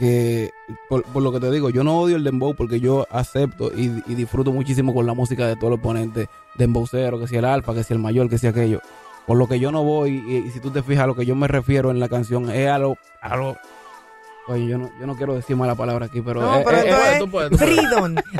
que, por, lo que te digo, yo no odio el dembow porque yo acepto y, disfruto muchísimo con la música de todos los ponentes, dembowcero, que sea el alfa, que sea el mayor, que sea aquello. Por lo que yo no voy, y, si tú te fijas, a lo que yo me refiero en la canción es a lo, a lo Oye, yo no, yo no quiero decir mala palabra aquí, pero... No, pero tú puedes, Freedom.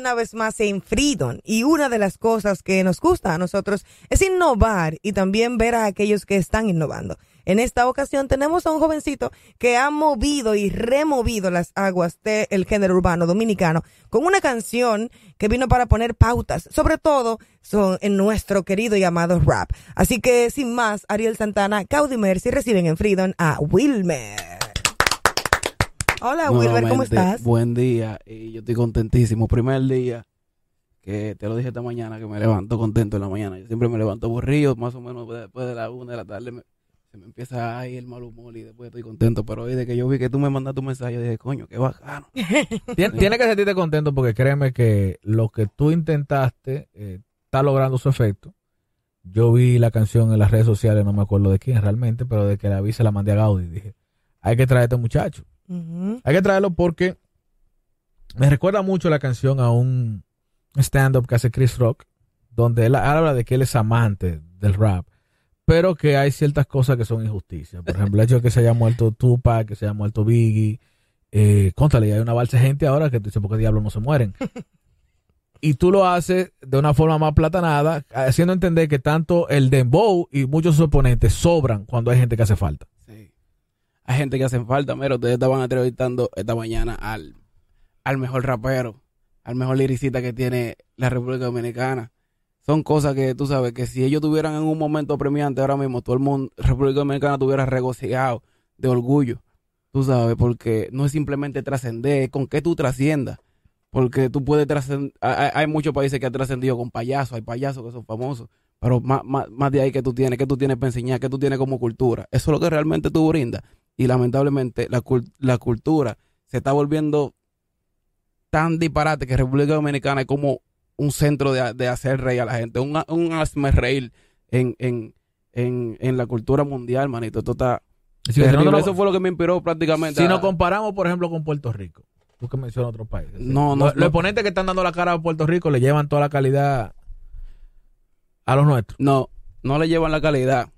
una vez más en Freedom y una de las cosas que nos gusta a nosotros es innovar y también ver a aquellos que están innovando. En esta ocasión tenemos a un jovencito que ha movido y removido las aguas del género urbano dominicano con una canción que vino para poner pautas, sobre todo son en nuestro querido y amado rap. Así que sin más, Ariel Santana, Caudi Mercy reciben en Freedom a Wilmer. Hola, Wilmer, ¿cómo estás? Buen día, y yo estoy contentísimo. Primer día que te lo dije esta mañana, que me levanto contento en la mañana. Yo siempre me levanto aburrido, más o menos después de la una de la tarde se me empieza ahí el mal humor y después estoy contento. Pero hoy de que yo vi que tú me mandaste un mensaje, yo dije, coño, qué bacano. Tiene que sentirte contento porque créeme que lo que tú intentaste eh, está logrando su efecto. Yo vi la canción en las redes sociales, no me acuerdo de quién realmente, pero de que la vi se la mandé a Gaudi. Dije, hay que traer a este muchacho. Hay que traerlo porque me recuerda mucho la canción a un stand-up que hace Chris Rock, donde él habla de que él es amante del rap, pero que hay ciertas cosas que son injusticias. Por ejemplo, el hecho de que se haya muerto Tupac, que se haya muerto Biggie. Eh, hay una balsa de gente ahora que tú dices, ¿por qué diablos no se mueren? y tú lo haces de una forma más platanada, haciendo entender que tanto el dembow y muchos de sus oponentes sobran cuando hay gente que hace falta hay gente que hacen falta. Mira, ustedes estaban entrevistando esta mañana al, al mejor rapero, al mejor liricista que tiene la República Dominicana. Son cosas que tú sabes que si ellos tuvieran en un momento premiante ahora mismo, todo el mundo, República Dominicana tuviera regocijado de orgullo. Tú sabes, porque no es simplemente trascender, es con qué tú trasciendas. Porque tú puedes trascender. Hay, muchos países que han trascendido con payasos, hay payasos que son famosos, pero más, más, más de ahí que tú tienes, que tú tienes para enseñar, que tú tienes como cultura. Eso es lo que realmente tú brindas y lamentablemente la, la cultura se está volviendo tan disparate que República Dominicana es como un centro de, hacer reír a la gente, un, un hazme reír en, en, en, en, la cultura mundial, manito. Esto está Eso fue lo que me inspiró prácticamente. Si nos comparamos, por ejemplo, con Puerto Rico, tú que mencionas otros países. No, no, los, exponentes que están dando la cara a Puerto Rico le llevan toda la calidad a los nuestros. No, no le llevan la calidad.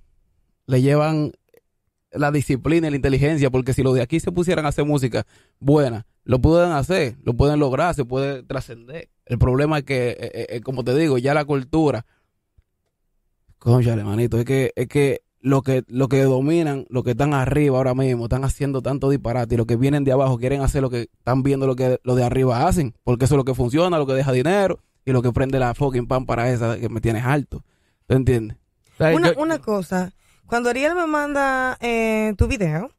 Le llevan la disciplina y la inteligencia, porque si los de aquí se pusieran a hacer música buena, lo pueden hacer, lo pueden lograr, se puede trascender. El problema es que, eh, eh, eh, como te digo, ya la cultura, conchale, manito, es que, es que lo que, lo que dominan, lo que están arriba ahora mismo, están haciendo tanto disparate y los que vienen de abajo quieren hacer lo que están viendo lo que los de arriba hacen, porque eso es lo que funciona, lo que deja dinero y lo que prende la fucking pan para esa que me tienes alto. ¿Tú entiendes? Una, una cosa, cuando Ariel me manda eh, tu video,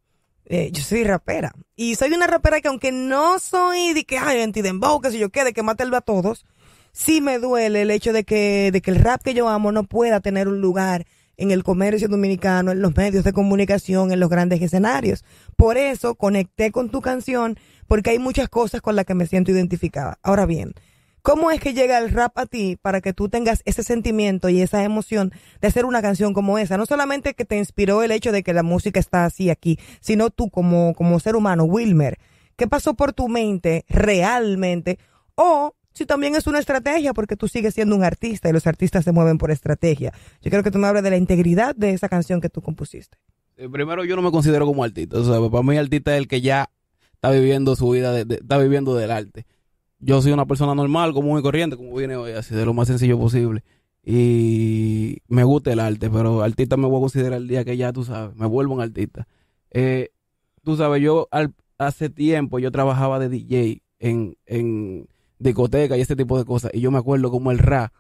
eh, yo soy rapera. Y soy una rapera que aunque no soy de que, ay, antidembow, que si yo quede, que mate a todos, sí me duele el hecho de que, de que el rap que yo amo no pueda tener un lugar en el comercio dominicano, en los medios de comunicación, en los grandes escenarios. Por eso conecté con tu canción, porque hay muchas cosas con las que me siento identificada. Ahora bien, ¿Cómo es que llega el rap a ti para que tú tengas ese sentimiento y esa emoción de hacer una canción como esa? No solamente que te inspiró el hecho de que la música está así aquí, sino tú como, como ser humano, Wilmer. ¿Qué pasó por tu mente realmente? O si también es una estrategia, porque tú sigues siendo un artista y los artistas se mueven por estrategia. Yo quiero que tú me hables de la integridad de esa canción que tú compusiste. Eh, primero, yo no me considero como artista. O sea, para mí, artista es el que ya está viviendo su vida, está viviendo del arte yo soy una persona normal, común y corriente, como viene hoy, así de lo más sencillo posible. Y me gusta el arte, pero artista me voy a considerar el día que ya tú sabes, me vuelvo un artista. Eh, tú sabes, yo hace tiempo yo trabajaba de DJ en, en discoteca y ese tipo de cosas. Y yo me acuerdo como el rap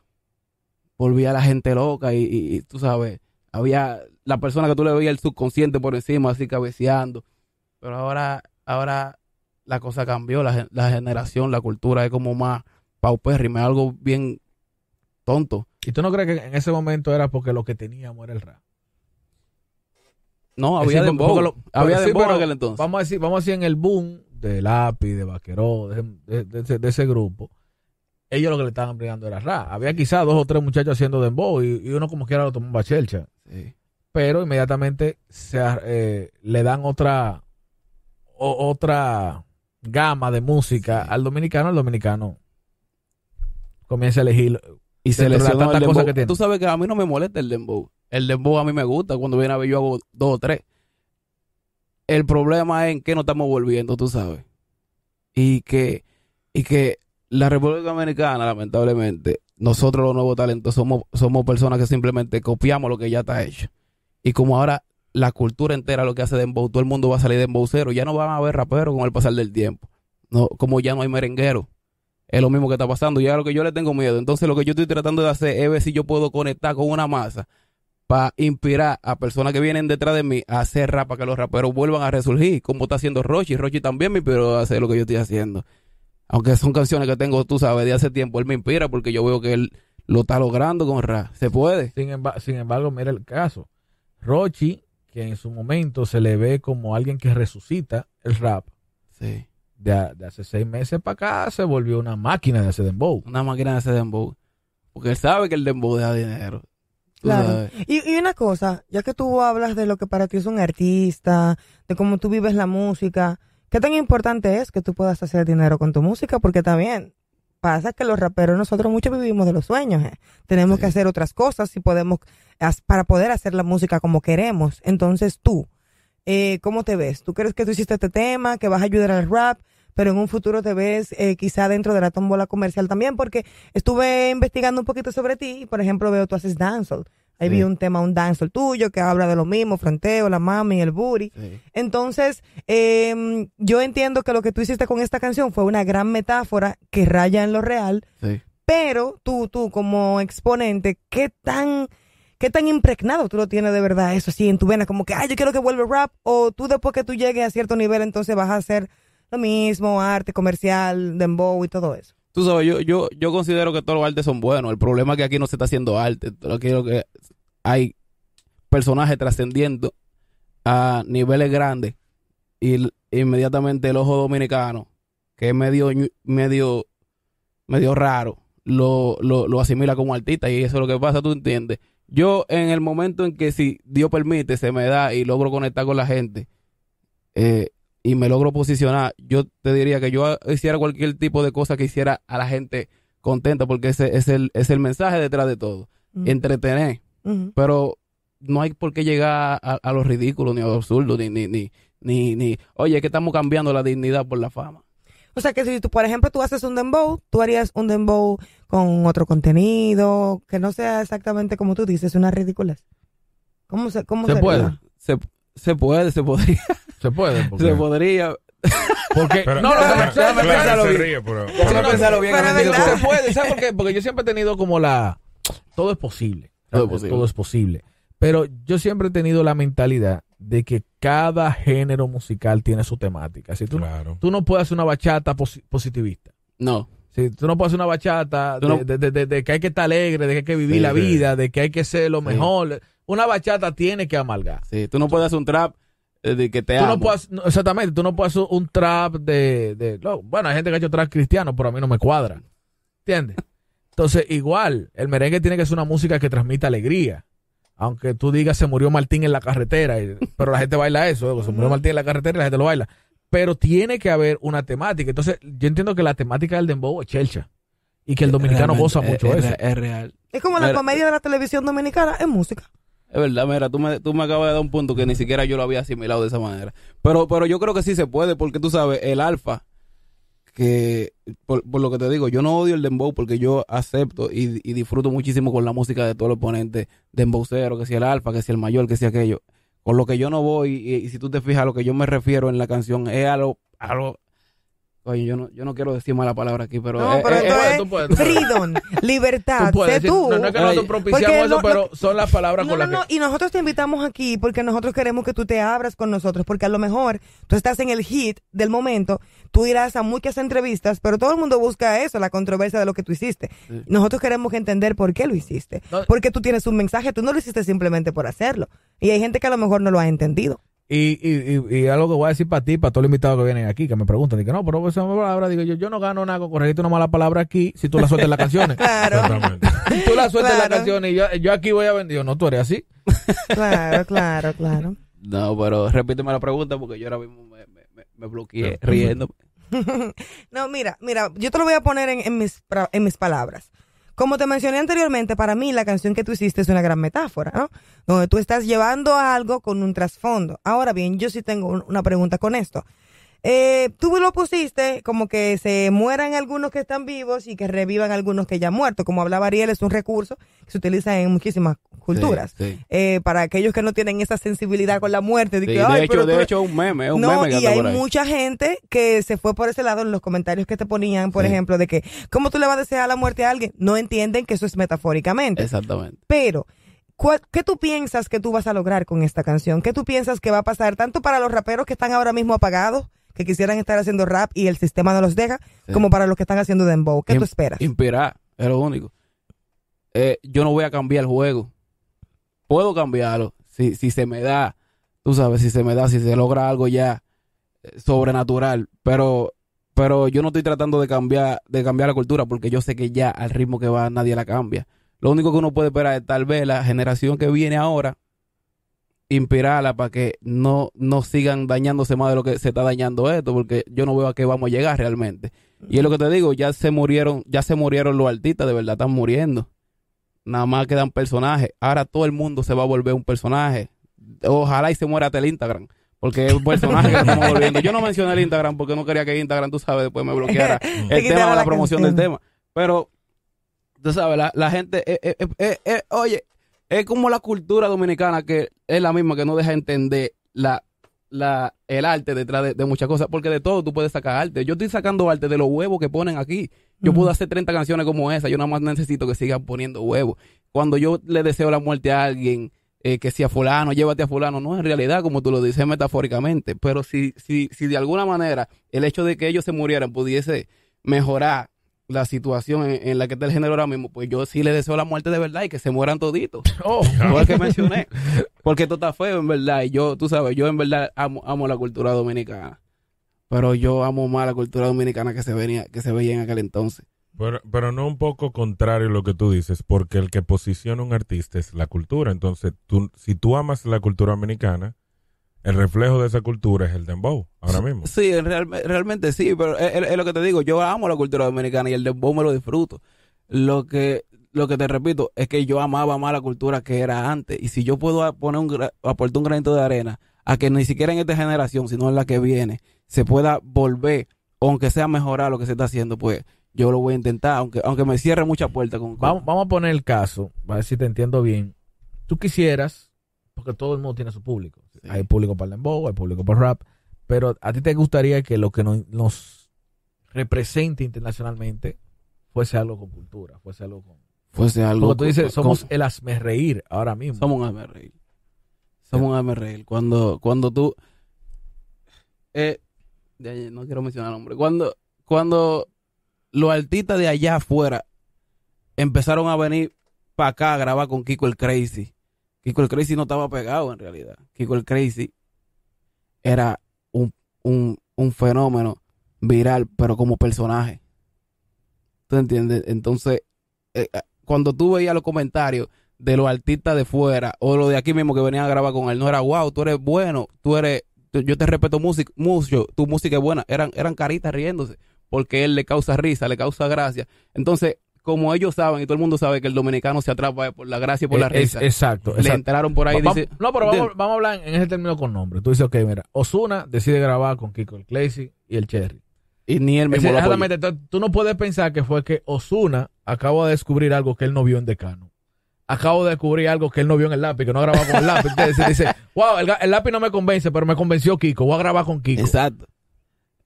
volvía a la gente loca y, y, tú sabes, había la persona que tú le veías el subconsciente por encima, así cabeceando. Pero ahora, ahora la cosa cambió, la, la generación, la cultura es como más paupérrima, algo bien tonto. ¿Y tú no crees que en ese momento era porque lo que teníamos era el rap? No, había de había de en aquel entonces. Vamos a decir, vamos a decir en el boom de Lápiz, de Vaqueró, de, de- de ese, de ese grupo, ellos lo que le estaban brigando era rap. Había quizás dos o tres muchachos haciendo dembow y, y uno como quiera lo tomaba chelcha. Sí. Pero inmediatamente se, eh, le dan otra o- otra gama de música Sí. al dominicano, el dominicano comienza a elegir Y tantas el cosas dembow. que tiene. Tú sabes que a mí no me molesta el dembow. El dembow a mí me gusta. Cuando viene a ver yo hago dos o tres. El problema es en qué nos estamos volviendo, tú sabes. Y que, y que la República Dominicana, lamentablemente, nosotros los nuevos talentos somos, somos personas que simplemente copiamos lo que ya está hecho. Y como ahora la cultura entera lo que hace dembow, todo el mundo va a salir dembowcero. Ya no van a haber raperos con el pasar del tiempo. No, como ya no hay merenguero. Es lo mismo que está pasando. Ya lo que yo le tengo miedo. Entonces lo que yo estoy tratando de hacer es ver si yo puedo conectar con una masa para inspirar a personas que vienen detrás de mí a hacer rap para que los raperos vuelvan a resurgir, como está haciendo Rochi. Rochi también me inspiró a hacer lo que yo estoy haciendo. Aunque son canciones que tengo, tú sabes, de hace tiempo, él me inspira porque yo veo que él lo está logrando con rap. ¿Se puede? Sin, emba- sin embargo, mira el caso. Rochi, que en su momento se le ve como alguien que resucita el rap, Sí. de, de hace seis meses para acá se volvió una máquina de hacer dembow. Una máquina de hacer dembow. Porque él sabe que el dembow deja dinero. Claro. Y, y una cosa, ya que tú hablas de lo que para ti es un artista, de cómo tú vives la música, ¿qué tan importante es que tú puedas hacer dinero con tu música? Porque también pasa que los raperos nosotros muchos vivimos de los sueños. ¿eh? Tenemos Sí. que hacer otras cosas y podemos para poder hacer la música como queremos. Entonces tú, eh, ¿cómo te ves? ¿Tú crees que tú hiciste este tema, que vas a ayudar al rap? Pero en un futuro te ves eh, quizá dentro de la tómbola comercial también, porque estuve investigando un poquito sobre ti y, por ejemplo, veo tú haces dancehall. Ahí vi un tema, un dancehall tuyo que habla de lo mismo, fronteo, la mami, el booty. Entonces, eh, yo entiendo que lo que tú hiciste con esta canción fue una gran metáfora que raya en lo real, pero tú, tú como exponente, ¿qué tan, qué tan impregnado tú lo tienes de verdad eso así en tu vena? Como que, ay, yo quiero que vuelva el rap, o tú después que tú llegues a cierto nivel, entonces vas a hacer lo mismo, arte comercial, dembow y todo eso. Tú sabes, yo, yo, yo considero que todos los artes son buenos. El problema es que aquí no se está haciendo arte. Lo que, lo que hay personajes trascendiendo a niveles grandes y inmediatamente el ojo dominicano, que es medio, medio, medio raro, lo, lo, lo asimila como artista y eso es lo que pasa, tú entiendes. Yo en el momento en que si Dios permite, se me da y logro conectar con la gente eh, y me logro posicionar, yo te diría que yo hiciera cualquier tipo de cosa que hiciera a la gente contenta porque ese es el, es el mensaje detrás de todo. Ujú. Entretener, Pero no hay por qué llegar a, a lo ridículo ni a lo absurdo ni ni ni ni, ni oye que estamos cambiando la dignidad por la fama O sea que si tú, por ejemplo, tú haces un dembow, tú harías un dembow con otro contenido, que no sea exactamente como tú dices, una ridiculez. ¿Cómo se, cómo Se sería? puede. se, se puede se podría Se puede. Porque, se podría porque- Pero- no, no, pero- claro, déjame pensarlo se bien. ríe, pero- Déjame pero- pensarlo bien, Pero se puede, ¿sabes por qué? Porque yo siempre he tenido como la... Todo es posible. Todo es posible. Todo es posible. Pero yo siempre he tenido la mentalidad de que cada género musical tiene su temática. Si tú, no- Claro. tú no puedes hacer una bachata posi- positivista. no Si tú no puedes hacer una bachata de, no- de- de- de- de que hay que estar alegre, de que hay que vivir Sí, la sí. vida, de que hay que ser lo Sí. mejor. Una bachata tiene que amalgar. sí tú no puedes hacer un trap eh, de que te Tú amo no puedes, no, exactamente, tú no puedes hacer un trap de, de- no, bueno, hay gente que ha hecho trap cristiano, pero a mí no me cuadra. ¿Entiendes? Entonces, igual, el merengue tiene que ser una música que transmita alegría. Aunque tú digas se murió Martín en la carretera, y- pero la gente baila eso, se murió Martín en la carretera y la gente lo baila. Pero tiene que haber una temática. Entonces, yo entiendo que la temática del dembow es chelcha. Y que el dominicano Realmente, goza mucho es, eso. es real Es como la Mira. comedia de la televisión dominicana, es música. Es verdad, mira, tú me, tú me acabas de dar un punto que ni siquiera yo lo había asimilado de esa manera. Pero, pero yo creo que sí se puede, porque tú sabes, el alfa, que por, por lo que te digo, yo no odio el dembow porque yo acepto y, y disfruto muchísimo con la música de todos los ponentes dembowceros, que sea el alfa, que sea el mayor, que sea aquello. Con lo que yo no voy, y, y si tú te fijas, a lo que yo me refiero en la canción es a lo... A lo oye, yo no, yo no quiero decir mala palabra aquí, pero... No, es- pero es- esto es- es tú puedes, tú puedes. freedom, libertad, Tú puedes sé decir- tú. no, no es que nosotros propiciamos Porque eso, no- pero son las palabras No, con no, las no, que... y nosotros te invitamos aquí porque nosotros queremos que tú te abras con nosotros, porque a lo mejor tú estás en el hit del momento, tú irás a muchas entrevistas, pero todo el mundo busca eso, la controversia de lo que tú hiciste. Sí. Nosotros queremos entender por qué lo hiciste, No. porque tú tienes un mensaje, tú no lo hiciste simplemente por hacerlo. Y hay gente que a lo mejor no lo ha entendido. Y, y, y, y algo que voy a decir para ti, para todos los invitados que vienen aquí, que me preguntan, digo, no, pero esa palabra, digo yo, yo no gano nada con corregirte una mala palabra aquí si tú la sueltas en las canciones. Claro, Exactamente. tú la sueltas en las Claro. canciones y yo, yo aquí voy a vender. No, tú eres así. claro, claro, claro. No, pero repíteme la pregunta porque yo ahora mismo me, me, me- me bloqueé riendo. No, mira, mira, yo te lo voy a poner en, en mis, en mis palabras. Como te mencioné anteriormente, para mí la canción que tú hiciste es una gran metáfora, ¿no? Donde tú estás llevando algo con un trasfondo. Ahora bien, yo sí tengo un- una pregunta con esto. Eh, tú lo pusiste como que se mueran algunos que están vivos y que revivan algunos que ya han muerto. Como hablaba Ariel, es un recurso que se utiliza en muchísimas culturas. Sí, sí. Eh, para aquellos que no tienen esa sensibilidad con la muerte. de Sí, que, de "Ay, hecho, pero de eres-". hecho es un meme, es un no, meme que y hay mucha gente que se fue por ese lado en los comentarios que te ponían, por ejemplo, de que, ¿cómo tú le vas a desear la muerte a alguien? No entienden que eso es metafóricamente. Exactamente. Pero, ¿cuál- ¿qué tú piensas que tú vas a lograr con esta canción? ¿Qué tú piensas que va a pasar tanto para los raperos que están ahora mismo apagados, que quisieran estar haciendo rap y el sistema no los deja, Sí. como para los que están haciendo dembow? ¿Qué tú Im- esperas? Inspirar, es lo único. Eh, yo no voy a cambiar el juego. Puedo cambiarlo si, si se me da, tú sabes, si se me da, si se logra algo ya eh, sobrenatural. Pero, pero yo no estoy tratando de cambiar, de cambiar la cultura porque yo sé que ya al ritmo que va nadie la cambia. Lo único que uno puede esperar es tal vez la generación que viene ahora inspirarla para que no, no sigan dañándose más de lo que se está dañando esto, porque yo no veo a qué vamos a llegar realmente. Y es lo que te digo, ya se murieron, ya se murieron los artistas, de verdad están muriendo. Nada más quedan personajes. Ahora todo el mundo se va a volver un personaje. Ojalá y se muera hasta el Instagram. Porque es un personaje que estamos volviendo. Yo no mencioné el Instagram porque no quería que Instagram, tú sabes, después me bloqueara el tema de la la promoción del tema. Pero, tú sabes, la, la gente, eh, eh, eh, oye, es como la cultura dominicana que es la misma que no deja entender la, la, el arte detrás de, de muchas cosas, porque de todo tú puedes sacar arte. Yo estoy sacando arte de los huevos que ponen aquí. Yo puedo hacer 30 canciones como esa, yo nada más necesito que sigan poniendo huevos. Cuando yo le deseo la muerte a alguien, eh, que si a fulano, llévate a fulano, no, en realidad, como tú lo dices metafóricamente, pero si, si, si de alguna manera el hecho de que ellos se murieran pudiese mejorar la situación en, en la que está el género ahora mismo, pues yo sí le deseo la muerte de verdad y que se mueran toditos. Oh, que mencioné. Porque esto está feo, en verdad. Y yo, tú sabes, yo en verdad amo, amo la cultura dominicana. Pero yo amo más la cultura dominicana que se venía, que se veía en aquel entonces. Pero, pero no un poco contrario a lo que tú dices, porque el que posiciona un artista es la cultura. Entonces, tú, si tú amas la cultura dominicana, el reflejo de esa cultura es el dembow, ahora mismo. Sí, real- realmente sí, pero es, lo que te digo, yo amo la cultura dominicana y el dembow me lo disfruto. Lo que lo que te repito es que yo amaba más la cultura que era antes y si yo puedo poner un aportar un granito de arena a que ni siquiera en esta generación, sino en la que viene, se pueda volver, aunque sea mejorar lo que se está haciendo, pues yo lo voy a intentar, aunque aunque me cierre muchas puertas con, con- vamos, vamos a poner el caso, a ver si te entiendo bien. Tú quisieras, porque todo el mundo tiene su público. Sí. Hay público para el dembow, hay público para el rap, pero a ti te gustaría que lo que nos, nos represente internacionalmente fuese algo con cultura, fuese algo con... fuese algo Porque tú dices, con- somos con- el hazme reír ahora mismo. Somos un hazme reír. Somos un hazme reír. Cuando, cuando tú. Eh, no quiero mencionar el nombre. Cuando, cuando los artistas de allá afuera empezaron a venir para acá a grabar con Kiko el Crazy. Kiko el Crazy no estaba pegado en realidad. Kiko el Crazy era un, un, un fenómeno viral, pero como personaje. ¿Tú entiendes? Entonces, eh, eh, cuando tú veías los comentarios de los artistas de fuera o los de aquí mismo que venían a grabar con él, no era wow, tú eres bueno, tú eres, yo te respeto música, mucho, tu música es buena, eran, eran caritas riéndose, porque él le causa risa, le causa gracia. Entonces, como ellos saben y todo el mundo sabe que el dominicano se atrapa por la gracia y por la Eh, es- risa, exacto. le exacto. entraron por ahí Va- dice, no, pero vamos, vamos a hablar en ese término con nombre. Tú dices, ok, mira, Osuna decide grabar con Kiko el Crazy y el Cherry. y ni él mismo exactamente, tú- tú no puedes pensar que fue que Osuna acaba de descubrir algo que él no vio en Decano. Acabo de descubrir algo que él no vio en el lápiz, que no ha grabado con el lápiz. Entonces dice, wow, el, el lápiz no me convence, pero me convenció Kiko, voy a grabar con Kiko. Exacto.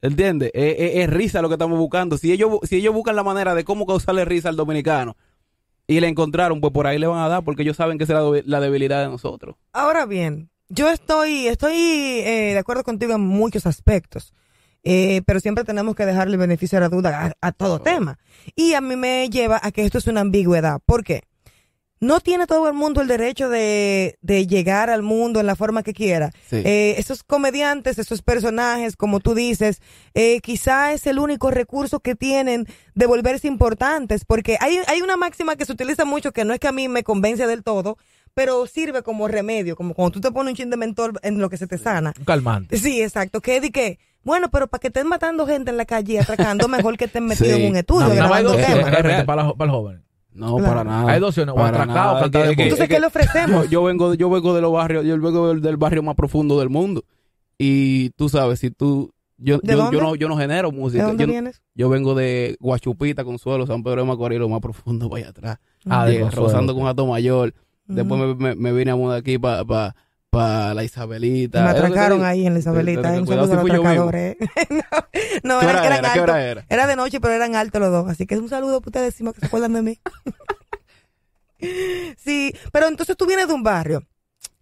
¿Entiendes? Es, es- es risa lo que estamos buscando. Si ellos, si ellos buscan la manera de cómo causarle risa al dominicano y le encontraron, pues por ahí le van a dar porque ellos saben que esa es la, debilidad de nosotros. Ahora bien, yo estoy, estoy eh, de acuerdo contigo en muchos aspectos, eh, pero siempre tenemos que dejarle el beneficio de la duda a, a todo tema. Y a mí me lleva a que esto es una ambigüedad. ¿Por qué? No tiene todo el mundo el derecho de, de llegar al mundo en la forma que quiera. Sí. Eh, esos comediantes, esos personajes, como tú dices, eh, quizá es el único recurso que tienen de volverse importantes, porque hay, hay una máxima que se utiliza mucho que no es que a mí me convence del todo, pero sirve como remedio, como cuando tú te pones un chin de mentor en lo que se te sana. Un calmante. Sí, exacto. Que di que, bueno, pero para que estén matando gente en la calle y atracando, mejor que estén metidos Sí. en un estudio No, grabando es- temas. es real. para, el joven. No, Claro. para nada. Hay dos opciones, o Para atracado, nada. de que- Entonces, es ¿qué que- le ofrecemos? Yo, yo vengo, yo vengo de los barrios, yo vengo del, del barrio más profundo del mundo. Y tú sabes, si tú, yo, ¿De yo, dónde? yo no, yo no genero ¿De música. dónde Yo, vienes? yo vengo de Guachupita, Consuelo, San Pedro de Macorís, lo más profundo para allá atrás. Ah, de Consuelo, rozando sí. con Ato Mayor. Después me, me, me vine a mudar aquí para pa, la Isabelita. Me Es atracaron ahí en la Isabelita. Eh, Un atracadores. no, no ¿Qué eran, altos. era? Era de noche, pero eran altos los dos. Así que un saludo para ustedes decimos que se acuerdan de mí. sí, pero entonces tú vienes de un barrio.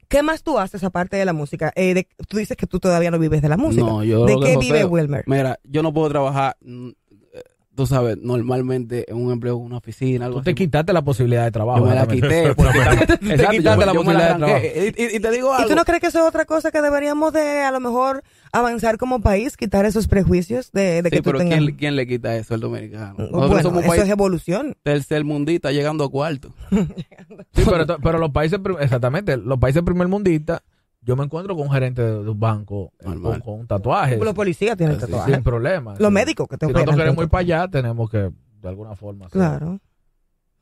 ¿Qué más tú haces aparte de la música? Eh, de- tú dices que tú todavía no vives de la música. No, yo ¿De qué vive Wilmer? Mira, yo no puedo trabajar, mm, tú sabes, normalmente en un empleo, en una oficina, algo Tú te así. quitaste la posibilidad de trabajo. Yo me la quité. Porque, Te Exacto, quitaste yo- la yo posibilidad de trabajo. Y, y- y te digo ¿Y algo. tú no crees que eso es otra cosa que deberíamos de a lo mejor avanzar como país, quitar esos prejuicios de, de que sí, tú pero tengas... ¿quién, quién le quita eso al dominicano? Nosotros bueno, somos un eso país es evolución. tercer mundista llegando a cuarto. Sí, pero, pero los países, exactamente, los países primermundistas, yo me encuentro con un gerente de, un banco eh, con, un tatuaje. Los policías tienen Sí, tatuajes. sin problema. Los sí. médicos que te Si nosotros queremos ir para allá, tenemos que, de alguna forma. Claro.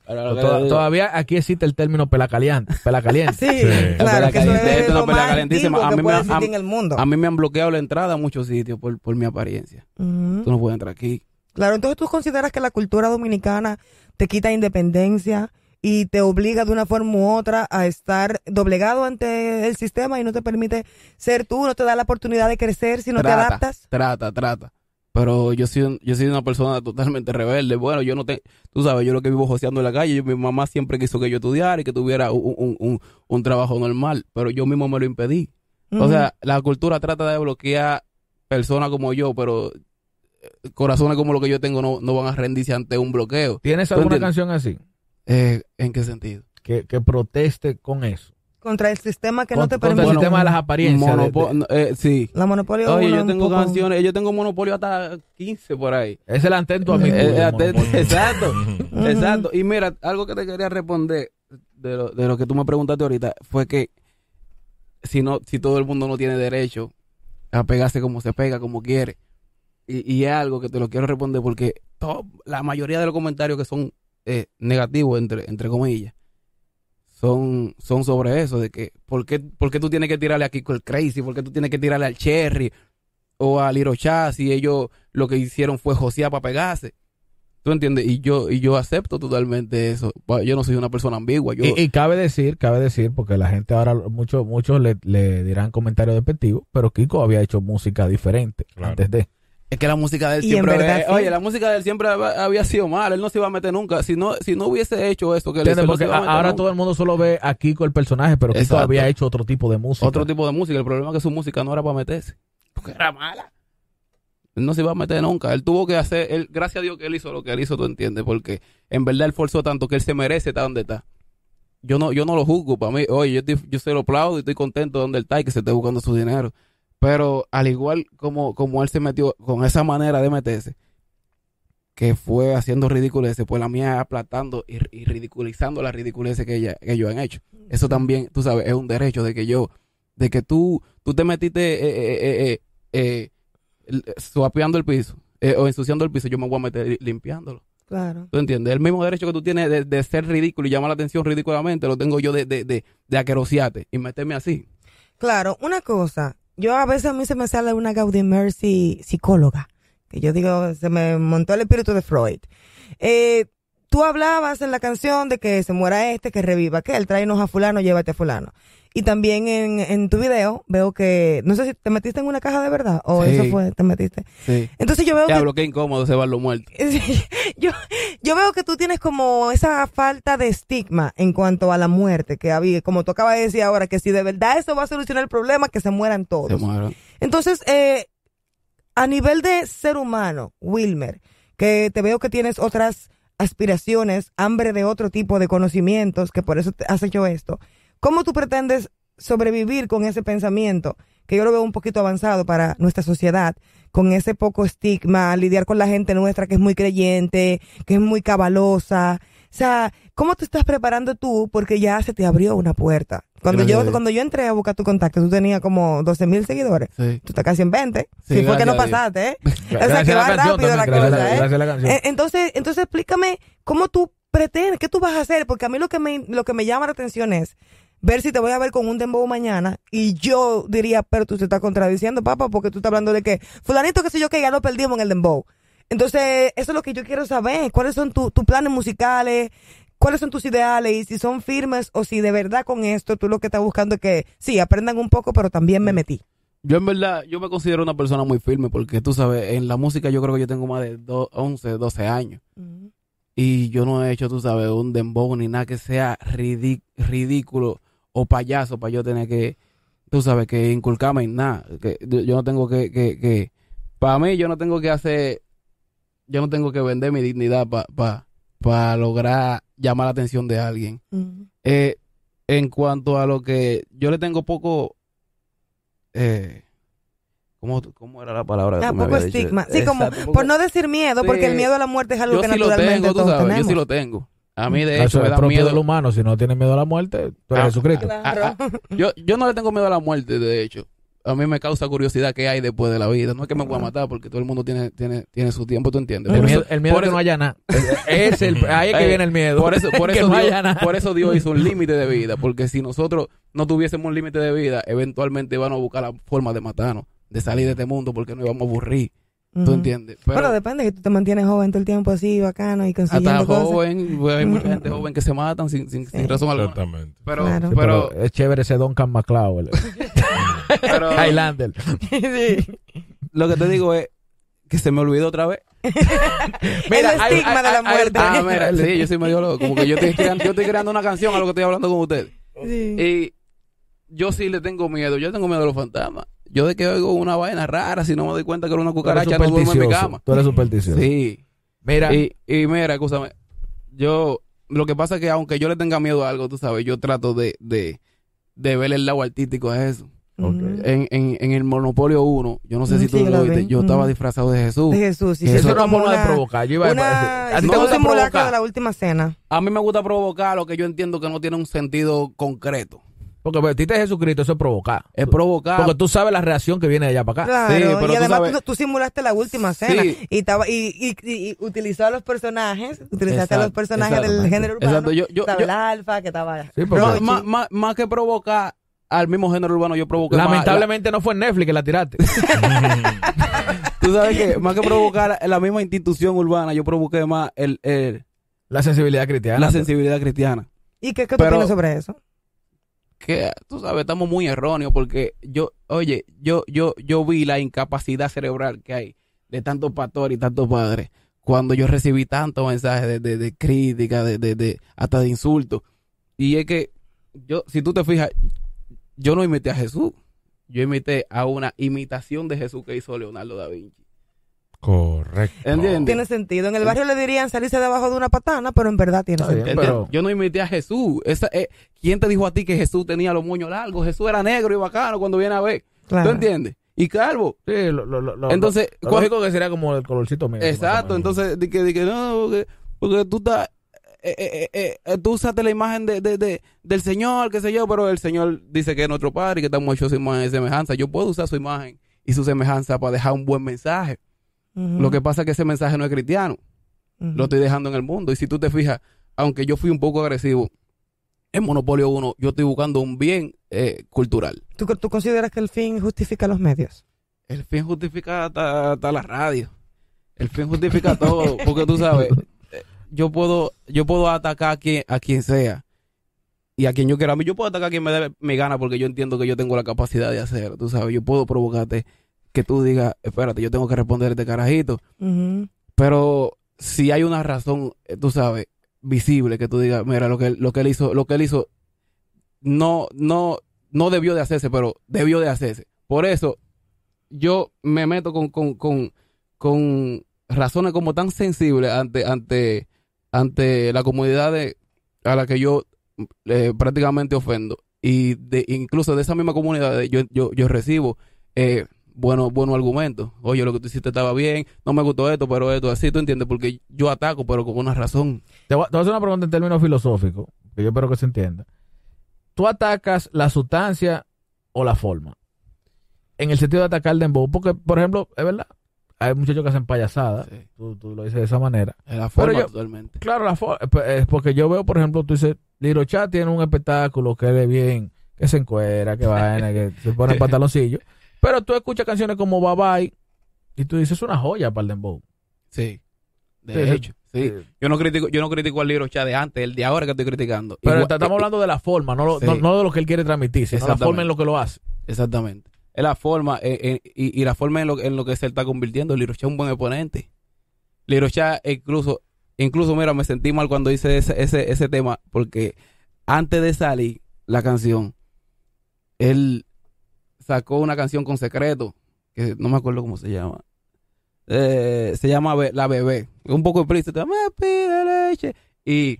Pero todavía aquí existe el término pela caliente. Pela caliente. Sí, Sí. claro, Es que eso verdad que es esto no lo es pelea más calentísima. antiguo A mí me- a- existir en el mundo. A mí me han bloqueado la entrada a muchos sitios por, por mi apariencia. Ujú. Tú no puedes entrar aquí. Claro, entonces tú consideras que la cultura dominicana te quita independencia y te obliga de una forma u otra a estar doblegado ante el sistema y no te permite ser tú, no te da la oportunidad de crecer si no te adaptas. Trata, trata. Pero yo soy, un- yo soy una persona totalmente rebelde. Bueno, yo no te, tú sabes, yo lo que vivo joseando en la calle, yo, mi mamá siempre quiso que yo estudiara y que tuviera un, un, un, un trabajo normal, pero yo mismo me lo impedí. O sea, la cultura trata de bloquear personas como yo, pero eh, corazones como lo que yo tengo no, no van a rendirse ante un bloqueo. ¿Tienes ¿Tú alguna entiendes? canción así Eh, ¿En qué sentido? que, que proteste con eso? contra el sistema que no Contra- te contra permite. el sistema de las apariencias. de- de- eh, sí. La monopolio Oye, yo tengo poco- canciones, yo tengo monopolio hasta 15 por ahí. es el atento a monopolio. exacto, exacto. Y mira, algo que te quería responder de lo, de lo que tú me preguntaste ahorita fue que si no, si todo el mundo no tiene derecho a pegarse como se pega, como quiere. Y, y es algo que te lo quiero responder porque la mayoría de los comentarios que son eh, negativos, entre, entre comillas, son, son sobre eso, de que ¿por qué, por qué tú tienes que tirarle a Kiko el Crazy? ¿Por qué tú tienes que tirarle al Cherry? O a Liro Chá, si ellos lo que hicieron fue josear para pegarse. ¿Tú entiendes? Y yo, y yo acepto totalmente eso. Yo no soy una persona ambigua. Yo, Y, y cabe decir, cabe decir, porque la gente ahora, muchos muchos le, le dirán comentarios despectivos, pero Kiko había hecho música diferente Claro. antes de. Es que la música de él Y siempre... en verdad, sí. Oye, la música de él siempre hab- había sido mala. Él no se iba a meter nunca. Si no, si no hubiese hecho esto que él ahora nunca. todo el mundo solo ve a Kiko el personaje, pero Kiko Exacto. había hecho otro tipo de música. Otro tipo de música. El problema es que su música no era para meterse. Porque era mala. Él no se iba a meter nunca. Él tuvo que hacer, él, gracias a Dios que él hizo lo que él hizo, tú entiendes, porque en verdad él forzó tanto que él se merece estar donde está. Yo no, yo no lo juzgo para mí. Oye, yo, estoy- yo se lo aplaudo y estoy contento donde él está y que se esté buscando su dinero. Pero al igual como, como él se metió con esa manera de meterse, que fue haciendo ridiculeces, pues la mía aplastando y, y ridiculizando las ridiculeces que, ella, que ellos han hecho. Eso también, tú sabes, es un derecho de que yo, de que tú, tú te metiste eh, eh, eh, eh, suapeando el piso o ensuciando el piso, yo me voy a meter li- limpiándolo. Claro. ¿Tú entiendes? El mismo derecho que tú tienes de, de ser ridículo y llamar la atención ridículamente, lo tengo yo de, de, de, de y meterme así. Claro, una cosa, yo a veces a mí se me sale una Gaudí Mercy psicóloga, que yo digo, se me montó el espíritu de Freud. Eh, tú hablabas en la canción de que se muera este, que reviva aquel, tráenos a fulano, llévate a fulano. Y también en, en tu video veo que, no sé si te metiste en una caja de verdad o Sí. eso fue, te metiste. Sí. Entonces yo veo que Diablo, qué incómodo se van los muertos. yo, yo veo que tú tienes como esa falta de estigma en cuanto a la muerte que había, como tú acabas de decir ahora, que si de verdad eso va a solucionar el problema, que se mueran Se todos. mueron. Entonces, eh, a nivel de ser humano, Wilmer, que te veo que tienes otras aspiraciones, hambre de otro tipo de conocimientos, que por eso has hecho esto. ¿Cómo tú pretendes sobrevivir con ese pensamiento, que yo lo veo un poquito avanzado para nuestra sociedad, con ese poco estigma, lidiar con la gente nuestra que es muy creyente, que es muy cabalosa? O sea, ¿cómo te estás preparando tú? Porque ya se te abrió una puerta. Cuando Gracias yo, cuando yo entré a buscar tu contacto, tú tenías como 12 mil seguidores. Sí. Tú estás casi en 20. Sí, si fue que gracias no pasaste, ¿eh? o sea, que la va rápido la gracias cosa, ¿eh? gracias a la canción. Eh, Entonces, entonces explícame cómo tú pretendes, qué tú vas a hacer, porque a mí lo que me, lo que me llama la atención es ver si te voy a ver con un dembow mañana y yo diría, pero tú te estás contradiciendo, papá, porque tú estás hablando de que fulanito que sé yo que ya lo perdimos en el dembow. Entonces, eso es lo que yo quiero saber, cuáles son tu- tus planes musicales, cuáles son tus ideales y si son firmes o si de verdad con esto tú lo que estás buscando es que sí, aprendan un poco, pero también me metí. Yo en verdad, yo me considero una persona muy firme porque tú sabes, en la música yo creo que yo tengo más de do- 11, 12 años. Y yo no he hecho, tú sabes, un dembow ni nada que sea ridí- ridículo o payaso para yo tener que, tú sabes, que inculcarme en nada. Que yo yo no tengo que, que, que, para mí yo no tengo que hacer, yo no tengo que vender mi dignidad para pa, pa lograr llamar la atención de alguien. Eh, en cuanto a lo que yo le tengo poco, eh, ¿cómo, cómo era la palabra? que Ah, tú me poco habías dicho? estigma. Sí, como poco- por no decir miedo, porque el miedo a la muerte es algo yo que sí lo naturalmente tengo, tú sabes, yo sí lo tengo. A mí de Eso hecho me es da propio miedo. del humano. Si no tienes miedo a la muerte, tú eres Ah, Jesucristo. Claro. Ah, Yo, yo no le tengo miedo a la muerte, de hecho. A mí me causa curiosidad qué hay después de la vida. No es que me voy a matar porque todo el mundo tiene, tiene, tiene su tiempo, ¿tú entiendes? El Por miedo, eso- el miedo por que eso- no haya nada. Es el, ahí es que viene el miedo. Por eso, por Que eso, no Dios, por eso Dios hizo un límite de vida, porque si nosotros no tuviésemos un límite de vida, eventualmente iban a buscar la forma de matarnos, de salir de este mundo, porque nos íbamos a aburrir, ¿tú entiendes? Pero Bueno, depende, que tú te mantienes joven todo el tiempo así, bacano y hasta consiguiendo cosas. joven, pues, hay mucha gente joven que se matan sin, sin, sin razón alguna. Exactamente. Pero, Claro. Sí, pero, es chévere ese Duncan McLeod, el- pero Highlander. sí. lo que te digo es que se me olvidó otra vez. el hay- estigma hay- de la hay- muerte. Ah, mira, sí, yo soy medio loco. Como que yo estoy, creando, yo estoy creando una canción a lo que estoy hablando con ustedes. Sí. Y yo sí le tengo miedo. Yo tengo miedo a los fantasmas. Yo de que oigo una vaina rara, si no me doy cuenta que era una cucaracha, no duermo en mi cama. Tú eres supersticioso. Sí. Mira, Y, y mira, escúchame. Yo, lo que pasa es que aunque yo le tenga miedo a algo, tú sabes, yo trato de, de, de ver el lado artístico a eso. En, en, en el Monopolio 1, yo no sé si tú sí, yo lo viste, vi. yo estaba disfrazado de Jesús. De Jesús. sí, eso es una forma de provocar. Yo iba a Una, ¿A ti te un gusta simulacro provocar? de la última cena. A mí me gusta provocar lo que yo entiendo que no tiene un sentido concreto. Porque pues, a Jesucristo, eso es provocar. Es provocar. Porque tú sabes la reacción que viene de allá para acá. Claro, Sí, pero y tú además sabes- tú, tú simulaste la última Sí. cena y, estaba, y, y, y- y utilizó a los personajes, utilizaste a los Exacto, personajes del género urbano. Exacto, yo- yo- estaba yo- el alfa, que estaba... Sí, porque- más, más- más que provocar al mismo género urbano, yo provoqué más Lamentablemente no fue en Netflix que la tiraste. tú sabes que más que provocar la misma institución urbana, yo provoqué más el, el- la sensibilidad cristiana. la sensibilidad cristiana. ¿Y qué, qué tú Pero- opinas sobre eso? Que tú sabes, estamos muy erróneos porque yo, oye, yo, yo, yo vi la incapacidad cerebral que hay de tantos pastores y tantos padres cuando yo recibí tantos mensajes de, de, de crítica, de, de, de- hasta de insultos. Y es que yo, si tú te fijas, yo no imité a Jesús. Yo imité a una imitación de Jesús que hizo Leonardo da Vinci. Correcto. ¿Entiendes? Tiene sentido. En el barrio le dirían salirse debajo de una patana, pero en verdad tiene bien. sentido. Yo no imité a Jesús. Esa, eh, ¿Quién te dijo a ti que Jesús tenía los moños largos? Jesús era negro y bacano cuando viene a ver. Claro. ¿Tú entiendes? Y calvo. Sí, lo, lo, lo- Entonces, lo lógico que sería como el colorcito mío. Exacto, entonces, di que, di que no, porque, porque tú estás, eh, eh, eh, eh, tú usaste la imagen de, de, de- del Señor, qué sé yo, pero el Señor dice que es nuestro Padre y que estamos hechos a su imagen y semejanza. Yo puedo usar su imagen y su semejanza para dejar un buen mensaje. Lo que pasa es que ese mensaje no es cristiano, lo estoy dejando en el mundo. Y si tú te fijas, aunque yo fui un poco agresivo en Monopolio 1, yo estoy buscando un bien eh, cultural. ¿Tú, tú consideras que el fin justifica los medios? El fin justifica hasta, la radio. El fin justifica todo. Porque tú sabes, eh, yo puedo, yo puedo atacar a quien, a quien sea. Y a quien yo quiera. A mí yo puedo atacar a quien me dé mi gana porque yo entiendo que yo tengo la capacidad de hacerlo. Tú sabes, yo puedo provocarte que tú digas, espérate, yo tengo que responder este carajito. Pero si hay una razón, eh, tú sabes, visible que tú digas, mira, lo que, él- lo que él hizo, lo que él hizo no, no, no debió de hacerse, pero debió de hacerse. Por eso, yo me meto con, con, con, con razones como tan sensibles ante, ante, ante la comunidad a la que yo eh, prácticamente ofendo. Y de, incluso de esa misma comunidad yo, yo, yo recibo eh, buenos buenos argumentos. Oye, lo que tú hiciste estaba bien, no me gustó esto, pero esto así, ¿tú entiendes? Porque yo ataco, pero con una razón. Te voy a hacer una pregunta en términos filosóficos, que yo espero que se entienda. ¿Tú atacas la sustancia o la forma? En el sentido de atacar el dembow, porque, por ejemplo, es verdad, hay muchachos que hacen payasadas, Sí. tú, tú lo dices de esa manera. Es la forma yo- totalmente. Claro, la forma, es porque yo veo, por ejemplo, tú dices, Liro Chat tiene un espectáculo que es bien, que se encuera, que vaina, que se pone pantaloncillo, pero tú escuchas canciones como Bye Bye y tú dices, es una joya para el dembow. Sí. De hecho, sí. Yo no critico, yo no critico al libro chat de antes, el de ahora que estoy criticando. Pero Igual- estamos hablando de la forma, no, lo- Sí. no, no de lo que él quiere transmitir, sino la forma en lo que lo hace. Exactamente. Es la forma eh, eh, y, y la forma en lo, en lo que se está convirtiendo. Lirocha es un buen exponente. Lirocha incluso, incluso mira, me sentí mal cuando hice ese, ese, ese tema porque antes de salir la canción, él sacó una canción con secreto, que no me acuerdo cómo se llama. Eh, se llama La Bebé. Un poco explícito. Me pide leche. Y